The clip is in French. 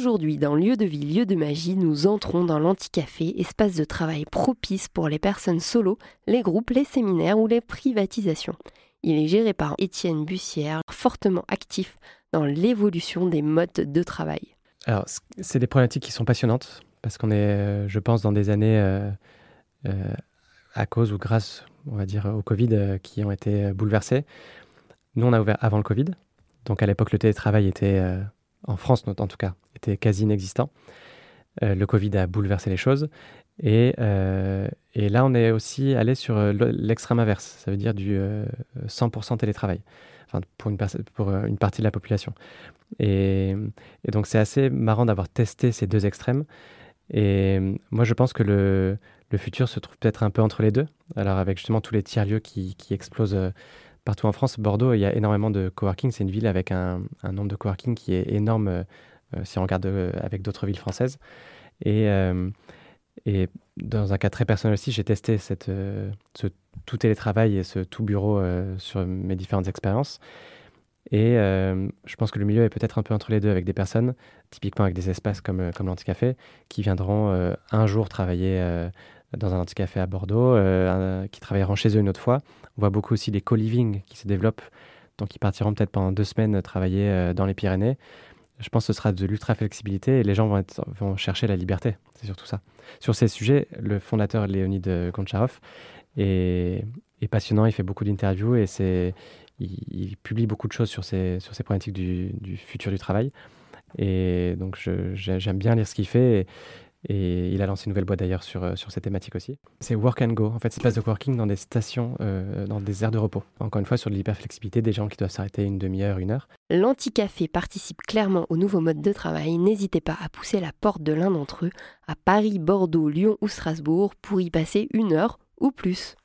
Aujourd'hui, dans Lieu de vie, lieu de magie, nous entrons dans l'anticafé, espace de travail propice pour les personnes solo, les groupes, les séminaires ou les privatisations. Il est géré par Étienne Bussière, fortement actif dans l'évolution des modes de travail. Alors, c'est des problématiques qui sont passionnantes parce qu'on est, euh, je pense, dans des années euh, euh, à cause ou grâce, on va dire, au Covid qui ont été bouleversées. Nous, on a ouvert avant le Covid. Donc, à l'époque, le télétravail était, en France en tout cas, était quasi inexistant. le Covid a bouleversé les choses. Et, et, là, on est aussi allé sur l'extrême inverse. Ça veut dire du 100% télétravail pour, une pour une partie de la population. Et, donc, c'est assez marrant d'avoir testé ces deux extrêmes. Et moi, je pense que le, futur se trouve peut-être un peu entre les deux. Alors, avec justement tous les tiers-lieux qui, explosent euh, partout en France, Bordeaux, il y a énormément de coworking. C'est une ville avec un, nombre de coworking qui est énorme euh, euh, si on regarde avec d'autres villes françaises. Et, dans un cas très personnel aussi, j'ai testé cette, ce tout télétravail et ce tout bureau sur mes différentes expériences. Et euh, je pense que le milieu est peut-être un peu entre les deux, avec des personnes, typiquement avec des espaces comme, euh, comme l'Anticafé, qui viendront euh, un jour travailler dans un Anticafé à Bordeaux, qui travailleront chez eux une autre fois. On voit beaucoup aussi les co-living qui se développent, donc ils partiront peut-être pendant deux semaines travailler dans les Pyrénées. Je pense que ce sera de l'ultra-flexibilité et les gens vont, chercher la liberté, c'est surtout ça. Sur ces sujets, le fondateur Léonid Goncharov est, passionnant, il fait beaucoup d'interviews et il, publie beaucoup de choses sur ces, problématiques du, futur du travail. Et donc, j'aime bien lire ce qu'il fait. Il a lancé une nouvelle boîte d'ailleurs sur, euh, sur ces thématiques aussi. C'est Work and Go. En fait, c'est place de working dans des stations, euh, dans des aires de repos. Encore une fois, sur de l'hyperflexibilité, des gens qui doivent s'arrêter une demi-heure, une heure. L'Anticafé participe clairement au nouveau mode de travail. N'hésitez pas à pousser la porte de l'un d'entre eux à Paris, Bordeaux, Lyon ou Strasbourg pour y passer une heure ou plus.